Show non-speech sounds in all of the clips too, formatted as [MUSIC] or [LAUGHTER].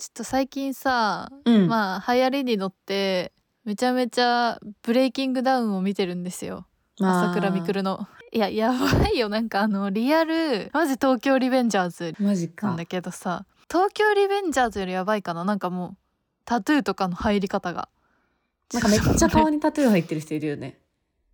ちょっと最近さ、うん。まあ流行りに乗ってめちゃめちゃブレイキングダウンを見てるんですよ。朝倉未来の。いややばいよ。なんかあのリアルマジ東京リベンジャーズマジか。なんだけどさ東京リベンジャーズよりやばいかな。なんかもうタトゥーとかの入り方が。なんかめっちゃ顔にタトゥー入ってる人いるよね。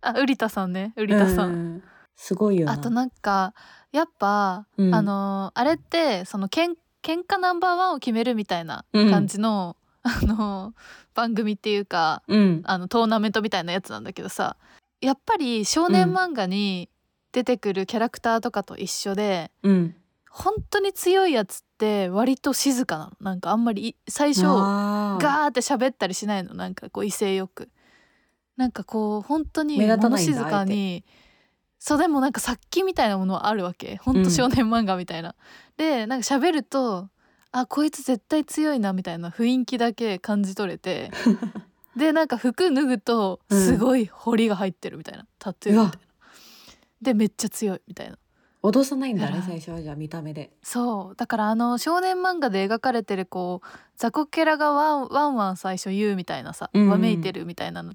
あウリタさんね。ウリタさん、うん。すごいよな。あとなんかやっぱ、うん。あのあれってそのけん喧嘩ナンバーワンを決めるみたいな感じの、あの番組っていうかうん。あのトーナメントみたいなやつなんだけどさやっぱり少年漫画に出てくるキャラクターとかと一緒で、うん。本当に強いやつって割と静かなの。なんかあんまりい最初ガーって喋ったりしないの。なんかこう威勢よく。なんかこう本当に物静かにそうでもなんか殺気みたいなものはあるわけ。本当少年漫画みたいな、でなんか喋るとあこいつ絶対強いなみたいな雰囲気だけ感じ取れて [LAUGHS] でなんか服脱ぐとうんすごい彫りが入ってるみたいな、タトゥーみたいな。でめっちゃ強いみたいな。脅さないんだね最初はじゃあ見た目で。そう。だからあの少年漫画で描かれてるこう雑魚キャラがワンワンワン最初言うみたいなさ、うんうん。わめいてるみたいなの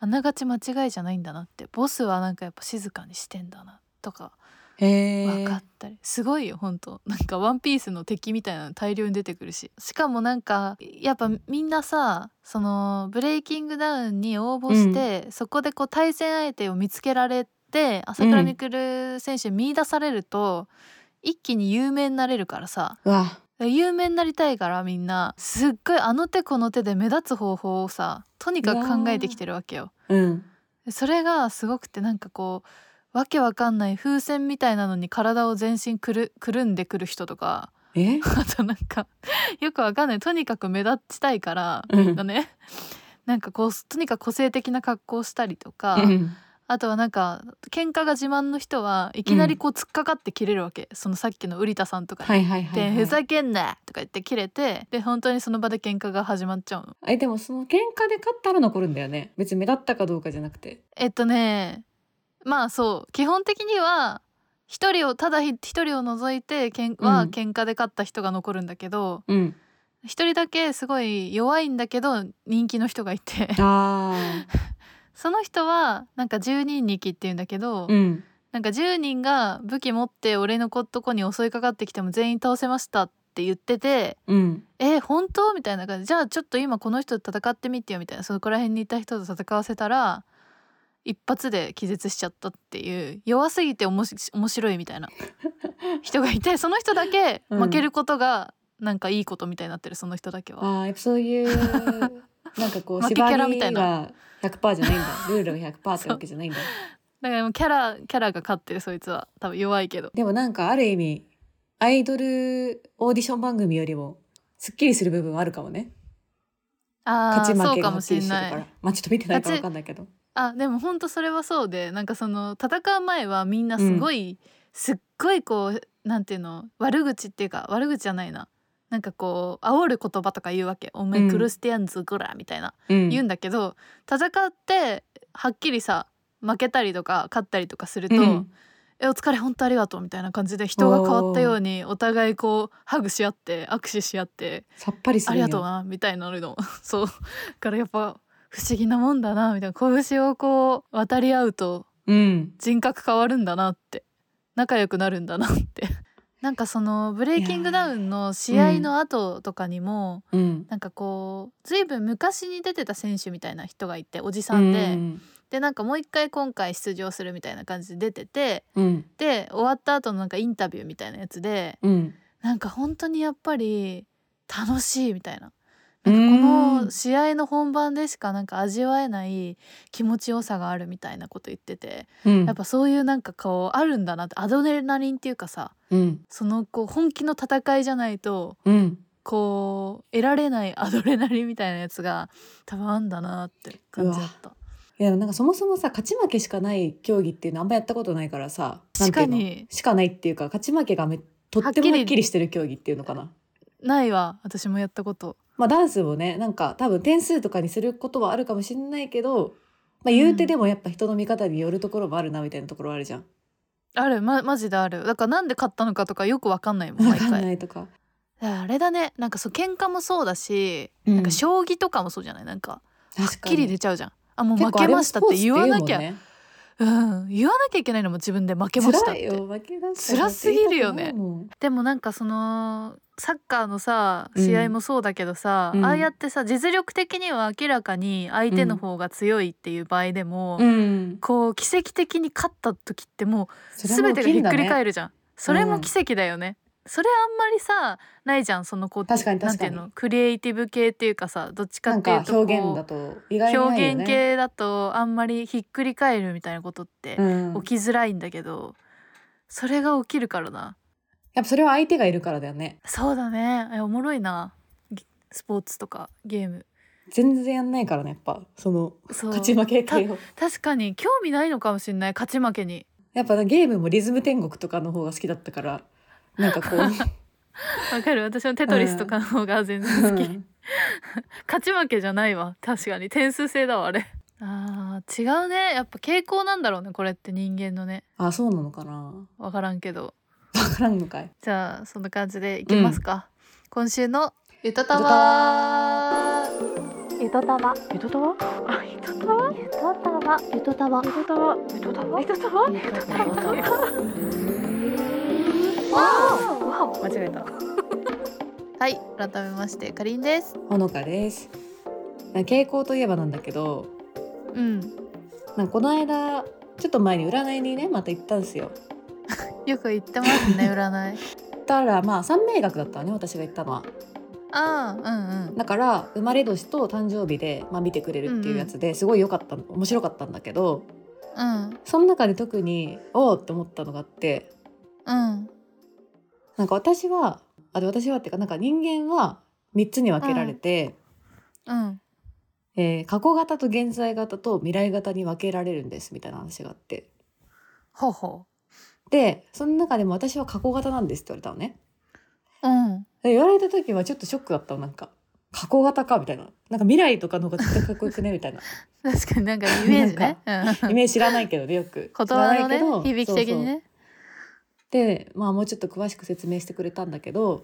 あながち間違いじゃないんだなって。ボスはなんかやっぱ静かにしてんだなとか分かったり、すごいよ本当。なんかワンピースの敵みたいなの大量に出てくるし。しかもなんかやっぱみんなさそのブレイキングダウンに応募して、そこでこう対戦相手を見つけられて朝倉未来選手に見出されると、一気に有名になれるからさ。有名になりたいからみんな。すっごいあの手この手で目立つ方法をさとにかく考えてきてるわけよ。うん。でそれがすごくてなんかこうわけわかんない風船みたいなのに体を全身くるくるんでくる人とかえ？[LAUGHS] あとなんかよくわかんない。とにかく目立ちたいからうん。みんなね。なんかこうとにかく個性的な格好をしたりとか、うんあとはなんか喧嘩が自慢の人はいきなりこう突っかかって切れるわけ、そのさっきのウリタさんとかに。はいはいはい、ふざけんなとか言って切れてで本当にその場で喧嘩が始まっちゃうの。えでもその喧嘩で勝ったら残るんだよね。別に目立ったかどうかじゃなくて。えっとねまあそう基本的には一人をただひ一人を除いてけんはうん喧嘩で勝った人が残るんだけどうん。一、人だけすごい弱いんだけど人気の人がいて。あ [LAUGHS] その人はなんか10人力っていうんだけど、ーうん。なんか10人が武器持って俺のとこに襲いかかってきても全員倒せましたって言っててうん。え本当？みたいな感じ。じゃあちょっと今この人と戦ってみてよみたいな。そこら辺にいた人と戦わせたら一発で気絶しちゃったっていう。弱すぎておもし面白いみたいな。[LAUGHS] 人がいてその人だけうん。負けることがなんかいいことみたいになってるその人だけは。あーやっぱそういうなんかこう縛ラみたいりが100%じゃないんだ。ルールが100%ってわけじゃないんだ。だからもうキャラキャラが勝ってるそいつは。多分弱いけど。でもなんかある意味アイドルオーディション番組よりもすっきりする部分はあるかもね。あ勝ち負けがはっきりしれないしてるからまあちょっと見てないからわかんないけど。あでもほんとそれはそうでなんかその戦う前はみんなすごい、すっごいこうなんていうの悪口っていうか悪口じゃないななんかこう煽る言葉とか言うわけ「おめクルスティアンズグラ」みたいな、うん。言うんだけど戦ってはっきりさ負けたりとか勝ったりとかすると「うん。えお疲れ本当ありがとう」みたいな感じで人が変わったようにお互いこうハグし合って握手し合ってさっぱりするありがとうなみたいなの。[LAUGHS] そう。だからやっぱ不思議なもんだなみたいな。拳をこう渡り合うとうん。人格変わるんだなって。仲良くなるんだなってなんかそのブレイキングダウンの試合の後とかにも、うん。なんかこうずいぶん昔に出てた選手みたいな人がいておじさんで、うん。でなんかもう一回今回出場するみたいな感じで出ててうん。で終わった後のなんかインタビューみたいなやつでうん。なんか本当にやっぱり楽しいみたいな。なんかこの試合の本番でしかなんか味わえない気持ちよさがあるみたいなこと言っててうん。やっぱそういうなんかこうあるんだなってアドレナリンっていうかさうん。そのこう本気の戦いじゃないとうん。こう得られないアドレナリンみたいなやつが多分あんだなって感じだった。いやなんかそもそもさ勝ち負けしかない競技っていうのあんまやったことないからさ確かに。しかないっていうか勝ち負けがめとってもはっきりしてる競技っていうのかな。ないわ私もやったこと。まあダンスもねなんか多分点数とかにすることはあるかもしれないけど、まあ、言うてでもやっぱ人の見方によるところもあるなみたいなところあるじゃん。ある。まマジである。だからなんで買ったのかとかよくわかんないもんわかん。毎回。ないとか。あれだね。なんかそう喧嘩もそうだし、うん。なんか将棋とかもそうじゃない？なんかはっきり出ちゃうじゃん。あもう負けましたって言わなきゃ、うもんね。うん。言わなきゃいけないのも自分で負けましたって。辛いよ。負けました辛すぎるよね。でもなんかそのサッカーのさうん。試合もそうだけどさ、うん。ああやってさ実力的には明らかに相手の方が強いっていう場合でも、うん。こう奇跡的に勝った時ってもう全てがひっくり返るるじゃん。それも奇跡だよね、それあんまりさないじゃんそのこうなんていうの？クリエイティブ系っていうかさどっちかっていうとこう表現だとね。表現系だとあんまりひっくり返るみたいなことってうん。起きづらいんだけど、それが起きるからなやっぱそれは相手がいるからだよね。そうだね。えおもろいな。ぎスポーツとかゲーム。全然やんないからねやっぱ。その勝ち負け系を。確かに興味ないのかもしれない。勝ち負けに。やっぱゲームもリズム天国とかの方が好きだったから。なんかこう。[LAUGHS] わかる。私はテトリスとかの方が全然好き、うん。[LAUGHS] 勝ち負けじゃないわ。確かに。点数制だわあれ。あー違うね。やっぱ傾向なんだろうねこれって人間のね。あそうなのかな。わからんけどわからんのかい。じゃあそんな感じでいきますか、今週のゆとたゆとたわ。わゆとたわ。ゆとたわ？あゆとたわ？ゆとたわ。ゆとたわ。ゆとたわ。ゆとたわ？ゆとたわ？ゆとたわ。わ間違えた。[LAUGHS] はい改めましてかりんです。ほのかです。傾向といえばなんだけどうん。なんかこの間ちょっと前に占いにねまた行ったんですよよく言ってますね [LAUGHS] 占い。たらまあ三名学だったわね私が行ったのは。ああうんうん。だから生まれ年と誕生日で、まあ、見てくれるっていうやつですごい良かった面白かったんだけどうん。その中で特におおって思ったのがあってうん。なんか私はあで私はっていうかなんか人間は3つに分けられて、うん。えー過去型と現在型と未来型に分けられるんですみたいな話があって。ほうほでその中でも私は過去型なんですって言われたのね。ううん。で言われた時はちょっとショックだったのなんか。過去型かみたいな。なんか未来とかの方が絶対かっこよくねみたいな。[LAUGHS] 確かになんかイメージね。うん。イメージ知らないけどねよく。言葉のね知らないけど響き的にね。そうそう。でまあもうちょっと詳しく説明してくれたんだけど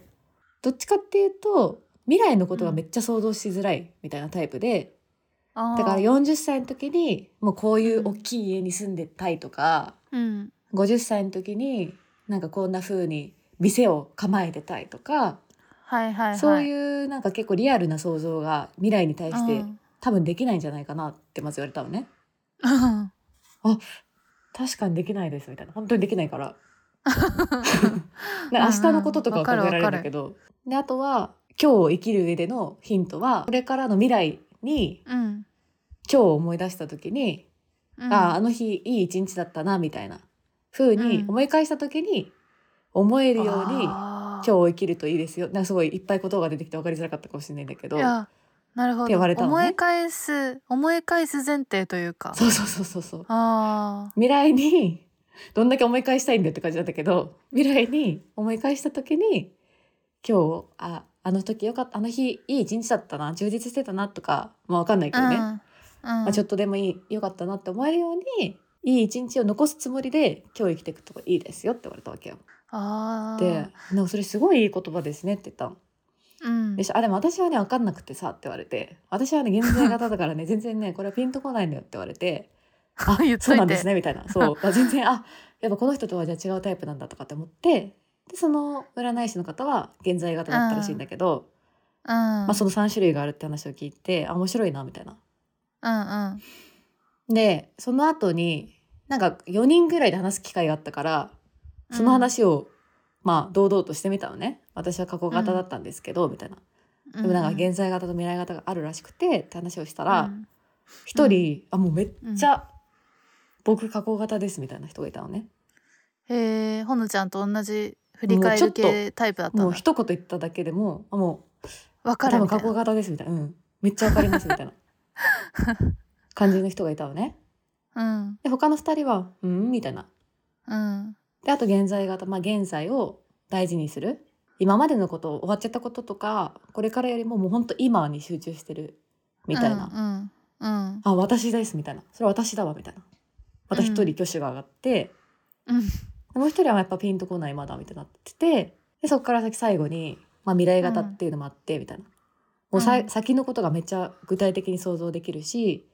どっちかっていうと未来のことがめっちゃ想像しづらいみたいなタイプで、あー。だから40歳の時にもうこういう大きい家に住んでたいとか、うん50歳の時になんかこんな風に店を構えてたいとか、はいはいはい。そういうなんか結構リアルな想像が未来に対してうん。多分できないんじゃないかなってまず言われたのね。[LAUGHS] うん確かにできないですみたいな。本当にできないから。[LAUGHS] で明日のこととかは考えられるんだけどであとは今日を生きる上でのヒントはこれからの未来にうん。今日を思い出した時に、うん。あああの日いい一日だったなみたいな風にうん。思い返した時に思えるように今日を生きるといいですよ。なんかすごいいっぱい言葉が出てきて分かりづらかったかもしれないんだけどなるほど、ね。思い返す思い返す前提というか。そうそうそうそうそう。あ未来にどんだけ思い返したいんだよって感じだったけど未来に思い返した時に今日ああの時よかったあの日いい一日だったな充実してたなとかまあ分かんないけどね、あうん。うん。まあ、ちょっとでもいいよかったなって思えるようにいい一日を残すつもりで今日生きていくといいですよって言われたわけよ。あー。でなんかそれすごいいい言葉ですねって言ったの。うん。でしあでも私はね分かんなくてさって言われて。私はね現在型だからね [LAUGHS] 全然ねこれはピンとこないのよって言われて。[LAUGHS] あそうなんですねみたいな。そう。[LAUGHS] あ全然あやっぱこの人とはじゃあ違うタイプなんだとかって思って。でその占い師の方は現在型だったらしいんだけど、うん。まあ、その3種類があるって話を聞いてあ面白いなみたいな。うんうんでその後になんか4人ぐらいで話す機会があったからその話を、まあ堂々としてみたのね。私は過去型だったんですけど、みたいな。うん。でもなんか現在型と未来型があるらしくてって話をしたうらん。一、人、あもうめっちゃ、僕過去型ですみたいな人がいたのね。へえほのちゃんと同じ振り返る系タイプだったもう一言言っただけでもあもわう多分過かるみたいな。去型ですみたいな。うん。めっちゃわかりますみたいな [LAUGHS] 感じの人がいたのね。うん。で他の二人は「うん?」みたいな。うん。であと現在型まあ現在を大事にする。今までのこと終わっちゃったこととかこれからよりももうほんと今に集中してる。みたいな、うんうんあ私ですみたいな。それ私だわみたいな。また一人挙手が上がって、うん。もう一人はやっぱピンとこないまだみたいになってて。でそこから先最後に、まあ、未来型っていうのもあってみたいな。もうさ、うん。先のことがめっちゃ具体的に想像できるし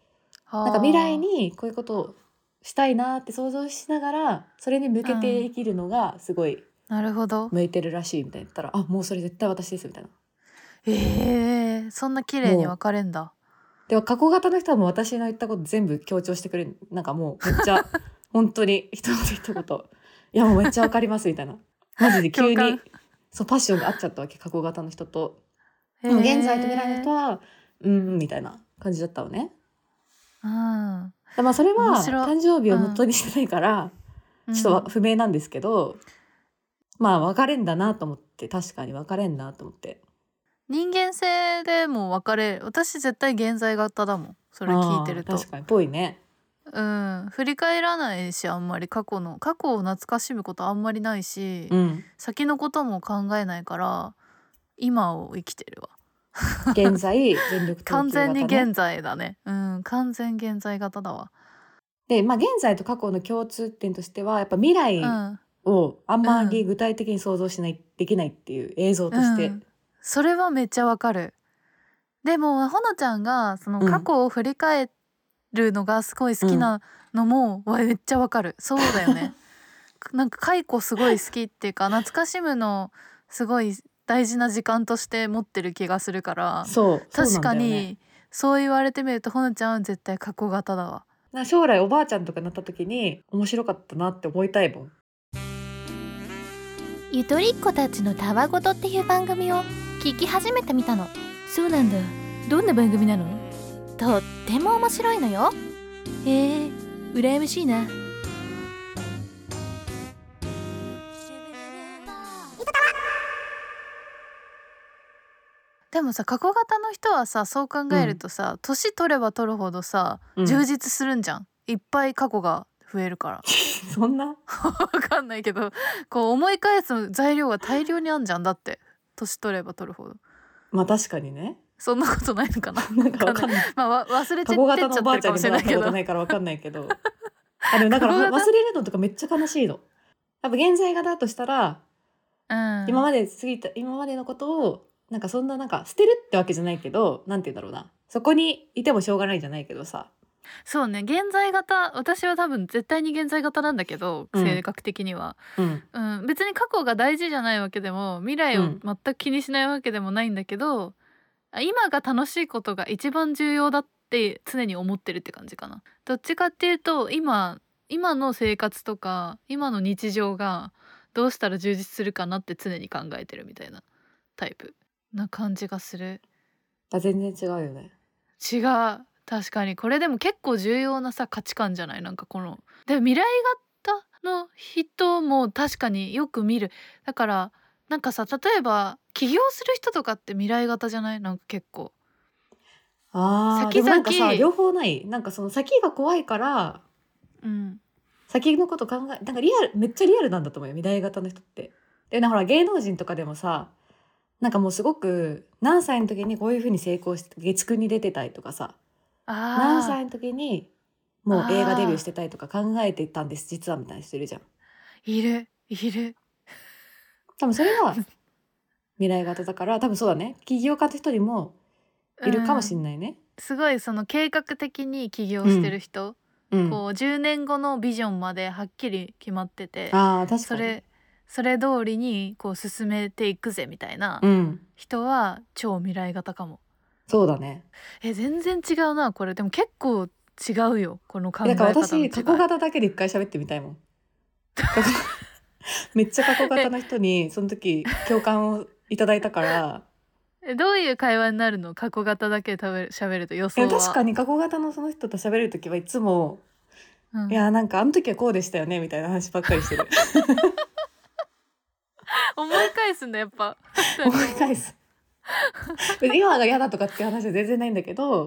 ななんか未来にこういうことをしたいなって想像しながらそれに向けて生きるのがすごいなるほど。向いてるらしいみたいな。言ったら「あもうそれ絶対私です」みたいな。えー、そんな綺麗に分かれんだ。でも過去型の人はもう私の言ったこと全部強調してくれる。なんかもうめっちゃ [LAUGHS] 本当に一言一言「いやもうめっちゃわかります」みたいな。[LAUGHS] マジで急にそうパッションが合っちゃったわけ過去型の人と。ででも現在と未来の人はうんうんみたいな感じだったのね。まあそれは誕生日を元にしてないから、ちょっとわ不明なんですけど、まあ別れんだなと思って確かに別れんなと思って。人間性でも分かれる私絶対現在型だもん。それ聞いてると。確かにぽいね。うん。振り返らないしあんまり。過去の過去を懐かしむことあんまりないし、うん。先のことも考えないから今を生きてるわ現在全力投球型、ね、完全に現在だね。うん完全現在型だわ。でまあ現在と過去の共通点としてはやっぱ未来うん。をあんまり具体的に想像しない、できないっていう映像として、うん。それはめっちゃわかる。でもほのちゃんがそのうん。過去を振り返るのがすごい好きなのも、わめっちゃわかる。そうだよね。[LAUGHS] なんか解雇すごい好きっていうか懐かしむのすごい大事な時間として持ってる気がするから。そう確かにそう言われてみるとほのちゃんは絶対過去型だわ。な将来おばあちゃんとかになった時に面白かったなって思いたいもん。ゆとりっ子たちのたわごとっていう番組を聞き始めてみたの。そうなんだ。どんな番組なの？とっても面白いのよ。へえ羨ましいなでもさ過去型の人はさそう考えるとさ年、取れば取るほどさうん。充実するんじゃん、いっぱい過去が増えるから。[LAUGHS] そんな？わかんないけどこう思い返す材料が大量にあんじゃん。だって年取れば取るほど。まあ確かにね。そんなことないのかな？[LAUGHS] なんかわかんない。まあわ忘れちゃってっちゃってるか型のおばあちゃんもしれないけどないからわかんないけど。あでもだから忘れるのとかめっちゃ悲しいの。やっぱ現在型だとしたら、うん。今まで過ぎた今までのことをなんかそんななんか捨てるってわけじゃないけどなんて言うんだろうな。そこにいてもしょうがないじゃないけどさ。そうね。現在型私は多分絶対に現在型なんだけど、うん。性格的には、うん。うん、別に過去が大事じゃないわけでも未来を全く気にしないわけでもないんだけど、あ今が楽しいことが一番重要だって常に思ってるって感じかな。どっちかっていうと今今の生活とか今の日常がどうしたら充実するかなって常に考えてるみたいなタイプな感じがする。あ全然違うよね。違う。確かに。これでも結構重要なさ価値観じゃない？なんかこの。でも未来型の人も確かによく見る。だからなんかさ例えば起業する人とかって未来型じゃない？なんか結構。あー先々なんかさ両方ない。なんかその先が怖いからうん。先のこと考えなんかリアルめっちゃリアルなんだと思うよ。未来型の人って。でほら芸能人とかでもさなんかもうすごく何歳の時にこういう風に成功して月9に出てたりとかさ何あ歳の時にもう映画デビューしてたりとか考えてたんです実はみたいな人いるじゃん。ーいるいる。多分それは [LAUGHS] 未来型だから多分そうだね。起業家の人にもいるかもしうんんないね。すごいその計画的に起業してる人、うん、こう10年後のビジョンまではっきり決まってて。あー確かに。それそれ通りにこう進めていくぜみたいなうん。人は超未来型かも。そうだね。え全然違うなこれ。でも結構違うよこの考えだから方の違い。私過去型だけで一回喋ってみたいもん。[LAUGHS] めっちゃ過去型の人にその時共感をいただいたから。[LAUGHS] えどういう会話になるの？過去型だけで喋る喋ると予い想は。や確かに過去型のその人と喋る時はいつもうん「いやなんかあの時はこうでしたよね」みたいな話ばっかりしてる [LAUGHS] 思い返すんだやっぱ。[LAUGHS] 思い返す。今が嫌だとかっていう話は全然ないんだけども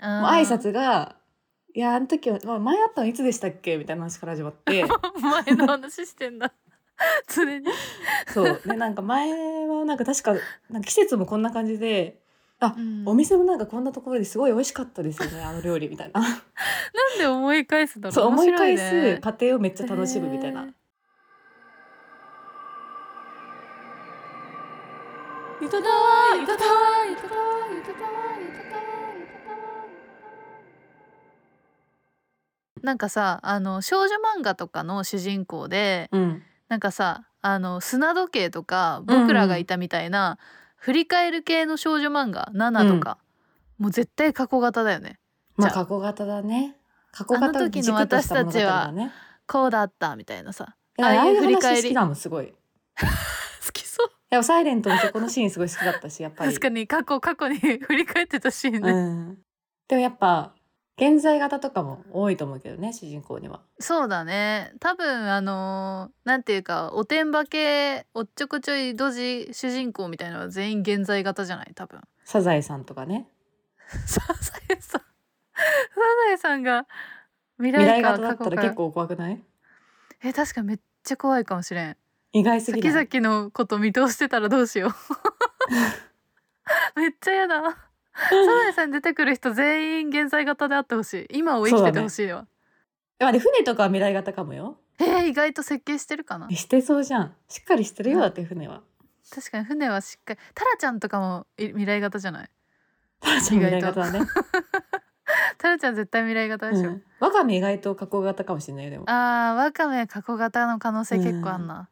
う挨拶が「いやあの時は、まあ、前会ったのいつでしたっけ?」みたいな話から始まって。[LAUGHS] 前の話してんだ。[LAUGHS] 常に。そう。でなんか前はなんか確かなんか季節もこんな感じでうん。お店もなんかこんなところですごい美味しかったですよねあの料理みたいな。なんで思い返すんだろう。そう思い返す過程をめっちゃ楽しむみたいな、へーゆとたわゆとたわゆとたわゆとたわゆとたわなんかさあの少女漫画とかの主人公でうん。なんかさあの砂時計とか僕らがいたみたいな、振り返る系の少女漫画7とか、もう絶対過去型だよね。まあ過去型だね。過去あの型時の私たちはこうだったみたいなさ。ああいう振り返り。話好きだもんすごい好きそういやサイレントのそこのシーンすごい好きだったしやっぱり。確かに過去過去に [LAUGHS] 振り返ってたシーンね、うん、でもやっぱ現在型とかも多いと思うけどね主人公には。そうだね。多分あのーなんていうかおてんば系おっちょこちょいドジ主人公みたいなのは全員現在型じゃない？多分。サザエさんとかね。[LAUGHS] サザエさん。サザエさんが未未来来か。型だったら結構怖くない？え確かめっちゃ怖いかもしれん意外すぎ先ない？々のこと見通してたらどうしよう。[LAUGHS] めっちゃやだ。サザエさんに出てくる人全員現在型であってほしい。今を生きててほしいわ、いやで船とかは未来型かもよ。えー、意外と設計してるかな？してそうじゃん。しっかりしてるよだって船は。確かに船はしっかりタラちゃんとかもい未来型じゃない？タラちゃん未来型だね、[LAUGHS] タラちゃん絶対未来型でしょ、うん、ワカメ意外と加工型かもしれないよでも。あーワカメ過去型の可能性結構あんな、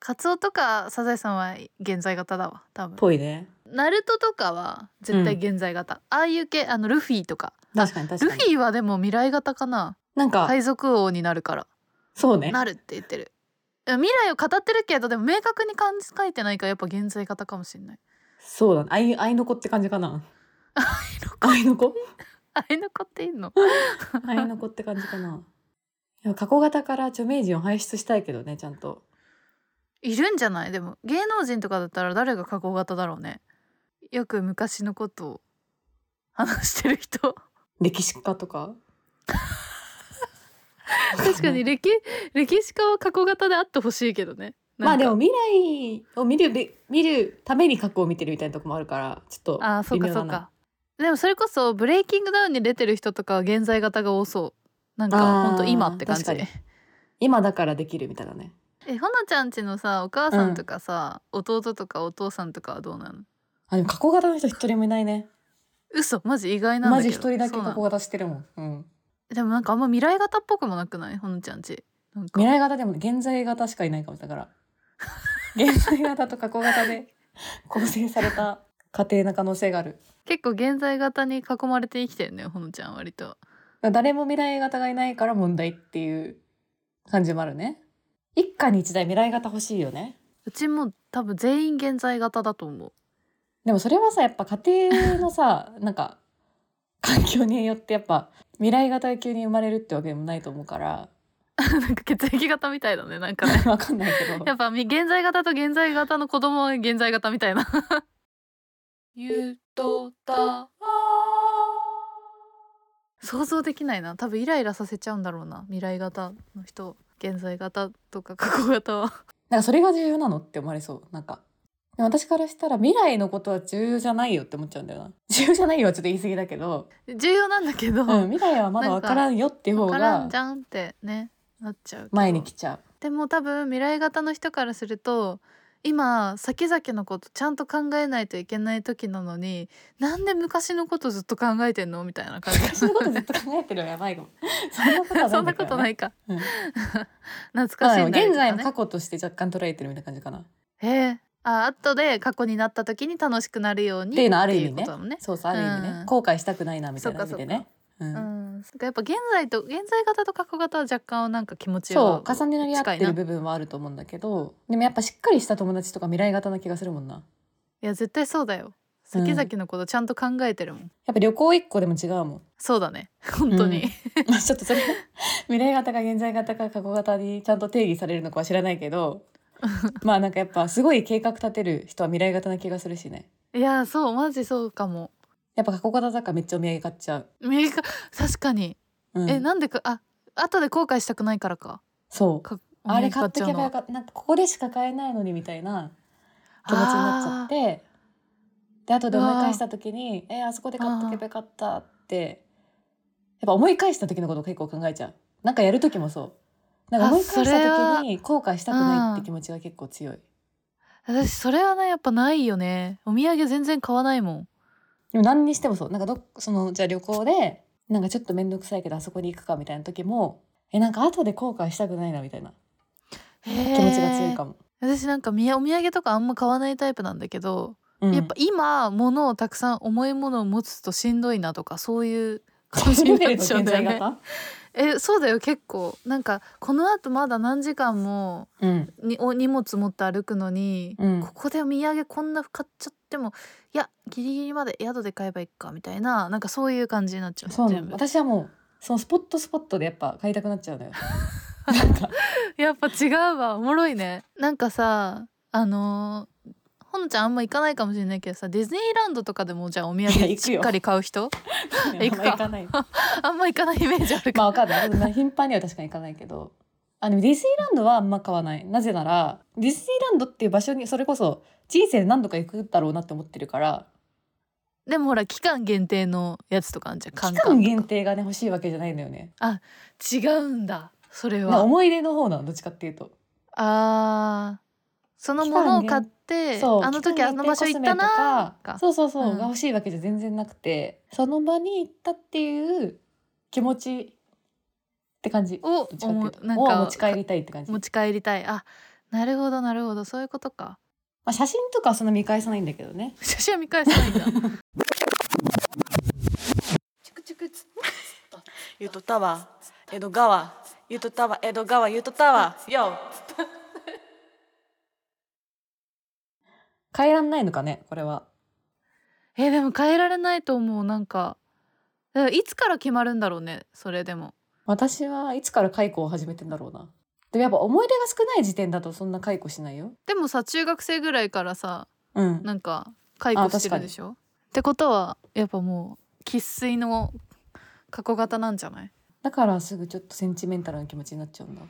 カツオとかサザエさんは現在型だわ多分。ぽいね。ナルトとかは絶対現在型、ああいう系あのルフィとか。確かに確かに。ルフィはでも未来型かな。なんか、海賊王になるから。そうね。なるって言ってる。未来を語ってるけどでも明確に漢字書いてないからやっぱ現在型かもしれない。そうだね。あいあいの子って感じかな。あいの子？あれ [LAUGHS] の子っていいの？[LAUGHS] あいの子って感じかな。過去型から著名人を輩出したいけどねちゃんといるんじゃない？でも芸能人とかだったら誰が過去型だろうね。よく昔のことを話してる人。歴史家とか？[LAUGHS] 確かに歴歴史家は過去型であってほしいけどね。まあでも未来を見るべ見るために過去を見てるみたいなとこもあるからちょっとあーそうかそうか。でもそれこそブレイキングダウンに出てる人とかは現在型が多そう。なんかほんと今って感じ。今だからできるみたいなねえほなちゃんちのさお母さんとかさ、弟とかお父さんとかはどうなの？あでも過去型の人一人もいないね。嘘マジ意外なんだけど。マジ一人だけそうなの？過去型してるもん、うん、でもなんかあんま未来型っぽくもなくない？ほのちゃんち。なんか。未来型でも現在型しかいないかもだから。現在型と過去型で [LAUGHS] 構成された家庭な可能性がある。結構現在型に囲まれて生きてるねほのちゃん割と。誰も未来型がいないから問題っていう感じもあるね一家に一台未来型欲しいよね。うちも多分全員現在型だと思う。でもそれはさやっぱ家庭のさ [LAUGHS] なんか環境によってやっぱ未来型が急に生まれるってわけでもないと思うから。[LAUGHS] なんか血液型みたいだねなんかね。[LAUGHS] わかんないけど。やっぱみ現在型と現在型の子供は現在型みたいな。ゆとた想像できないな。多分イライラさせちゃうんだろうな。未来型の人現在型とか過去型は。なんかそれが重要なのって思われそう。なんか。でも私からしたら未来のことは重要じゃないよって思っちゃうんだよな。重要じゃないよはちょっと言い過ぎだけど、重要なんだけど、うん、未来はまだわからんよっていう方分からんがじゃんってねなっちゃう前に来ちゃう。でも多分未来型の人からすると今先々のことちゃんと考えないといけない時なのになんで昔のことずっと考えてんのみたいな感じ。昔のことずっと考えてるのやばいかも [LAUGHS] そんなことはないかうん。[LAUGHS] 懐かしいんだ現在もね過去として若干捉えてるみたいな感じかな。っへえ。あ後で過去になった時に楽しくなるようにていうのはある意味ね。ね。そうそうある意味ね、うん。後悔したくないなみたいな意味でね。うん。うん、かやっぱ現在と現在型と過去型は若干なんか気持ちそうが重ね合ってる部分はあると思うんだけどでもやっぱしっかりした友達とか未来型な気がするもんな。いや絶対そうだよ。うん先々のことちゃんと考えてるもん、やっぱ旅行一個でも違うもん。そうだね。[LAUGHS] 本当に、まあ [LAUGHS] ちょっとそれ未来型か現在型か過去型にちゃんと定義されるのかは知らないけど [LAUGHS] まあなんかやっぱすごい計画立てる人は未来型な気がするしね。いやそうマジそうかもやっぱ過去型だからめっちゃお土産買っちゃう、確かに、うん。えなんでかあ後で後悔したくないからか。そう。かあれ買ってけばよかかった。なんかここでしか買えないのにみたいな気持ちになっちゃって。で後で思い返した時に「えあそこで買っとけばよかった」って。やっぱ思い返した時のことを結構考えちゃう。なんかやる時もそう。なんか思い返した時に後悔したくないって気持ちが結構強い。私それはねやっぱないよね。お土産全然買わないもんでも何にしてもそう。なんかどそのじゃあ旅行でなんかちょっと面倒くさいけどあそこに行くかみたいな時もえなんか後で後悔したくないなみたいな。気気持ちが強いかも、私なんかお土産とかあんま買わないタイプなんだけど、うん。やっぱ今物をたくさん重いものを持つとしんどいなとかそういう感じレになっちゃうんだよね。えそうだよ結構。なんかこのあとまだ何時間もうん。にお荷物持って歩くのに、うん。ここでお土産こんな買っちゃってもいやギリギリまで宿で買えばいいかみたいななんかそういう感じになっちゃうそう。なの全部。私はもうそのスポットスポットでやっぱ買いたくなっちゃうのよ。[LAUGHS] なんか。やっぱ違うわ。おもろいね。なんかさあのーほのちゃんあんま行かないかもしれないけどさディズニーランドとかでもじゃあお土産しっかり買う人？[LAUGHS] 行くか。あんま行かない。[LAUGHS] あんま行かないイメージあるかまあわかんない。まあ頻繁には確かに行かないけど。あでもディズニーランドはあんま買わない。なぜならディズニーランドっていう場所にそれこそ人生で何度か行くだろうなって思ってるから。でもほら期間限定のやつとかあんじゃん。期間限定がね欲しいわけじゃないのよね。違うんだ。それまあは思い出の方なのどっちかっていうと。あーそのものを買ってそうあの時あの場所行ったなそうそうそう、うん。が欲しいわけじゃ全然なくて。その場に行ったっていう気持ちって感じ。をなんかを持ち帰りたいって感じ、ま持ち帰りたい。あなるほどなるほど。そういうことか。あ、写真とかはそんな見返さないんだけどね。[LAUGHS] 写真は見返さないんだ。[LAUGHS] チクチクつゆとたわ。江戸川。ゆとたわ。江戸川ゆとたわ。よ帰らんないのかねこれは。えでも変えられないと思うなんか。いつから決まるんだろうねそれでも。私はいつから解雇を始めてんだろうな。でもやっぱ思い出が少ない時点だとそんな解雇しないよ。でもさ中学生ぐらいからさうん。なんか解雇してるでしょ？ってことはやっぱもう生粋の過去型なんじゃない？だからすぐちょっとセンチメンタルな気持ちになっちゃうんだ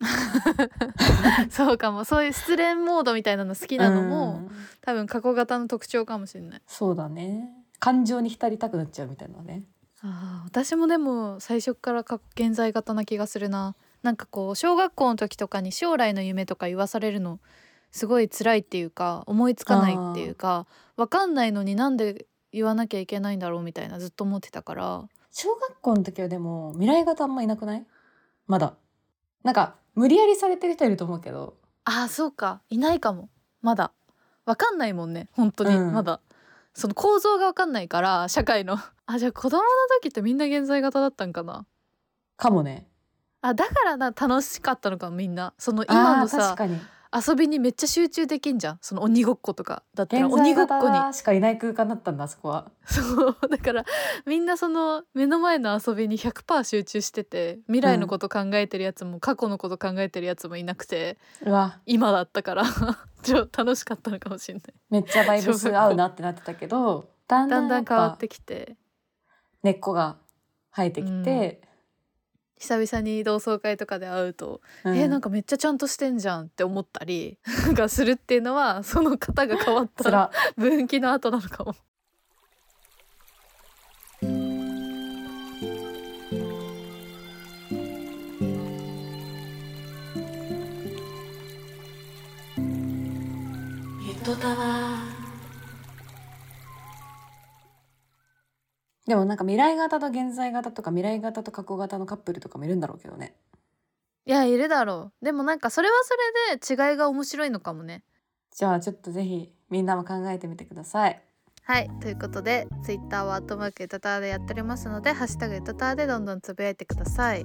[LAUGHS] そうかもそういう失恋モードみたいなの好きなのうもん。多分過去型の特徴かもしれない。そうだね。感情に浸りたくなっちゃうみたいなね。あー私もでも最初から過去現在型な気がするな。なんかこう小学校の時とかに将来の夢とか言わされるのすごい辛いっていうか思いつかないっていうかわかんないのになんで言わなきゃいけないんだろうみたいなずっと思ってたから。小学校の時はでも未来型あんまいなくない？まだなんか無理やりされてる人いると思うけど。あーそうか。いないかも。まだ。わかんないもんね。本当に、うん。まだ。その構造がわかんないから社会の。あじゃあ子供の時ってみんな現在型だったんかな？かもね。あだからな楽しかったのかみんな。その今のあー確さかに遊びにめっちゃ集中できんじゃん。その鬼ごっことかだったら。現鬼在ごっこに。型しかいない空間だったんだあそこは。そう。[LAUGHS] だからみんなその目の前の遊びに100%集中してて未来のこと考えてるやつも過去のこと考えてるやつもいなくて今だったから。[LAUGHS] 超楽しかったのかもしれない。めっちゃバイブス合うなってなってたけどだんだだん変わってきて。根っこが生えてきて、久々に同窓会とかで会うと、うん。えなんかめっちゃちゃんとしてんじゃんって思ったりなんかするっていうのはその方が変わったつら分岐の後なのかも。ゆとたわでもなんか未来型と現在型とか未来型と過去型のカップルとかもいるんだろうけどね。いやいるだろう。でもなんかそれはそれで違いが面白いのかもね。じゃあちょっとぜひみんなも考えてみてください。はい。ということでツイッターはアットマークゆたたわでやっておりますのでハッシュタグゆたたわでどんどんつぶやいてください。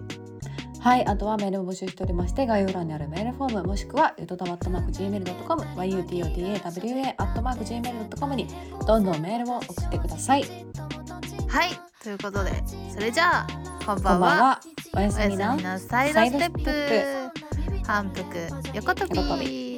はい。あとはメールを募集しておりまして概要欄にあるメールフォームもしくはゆとたわアットマーク Gmail.com yutotawa アットマーク Gmail.com にどんどんメールを送ってくださいはいということでそれじゃあこんこばんは。おやすすみなサイドステップ。反復横跳び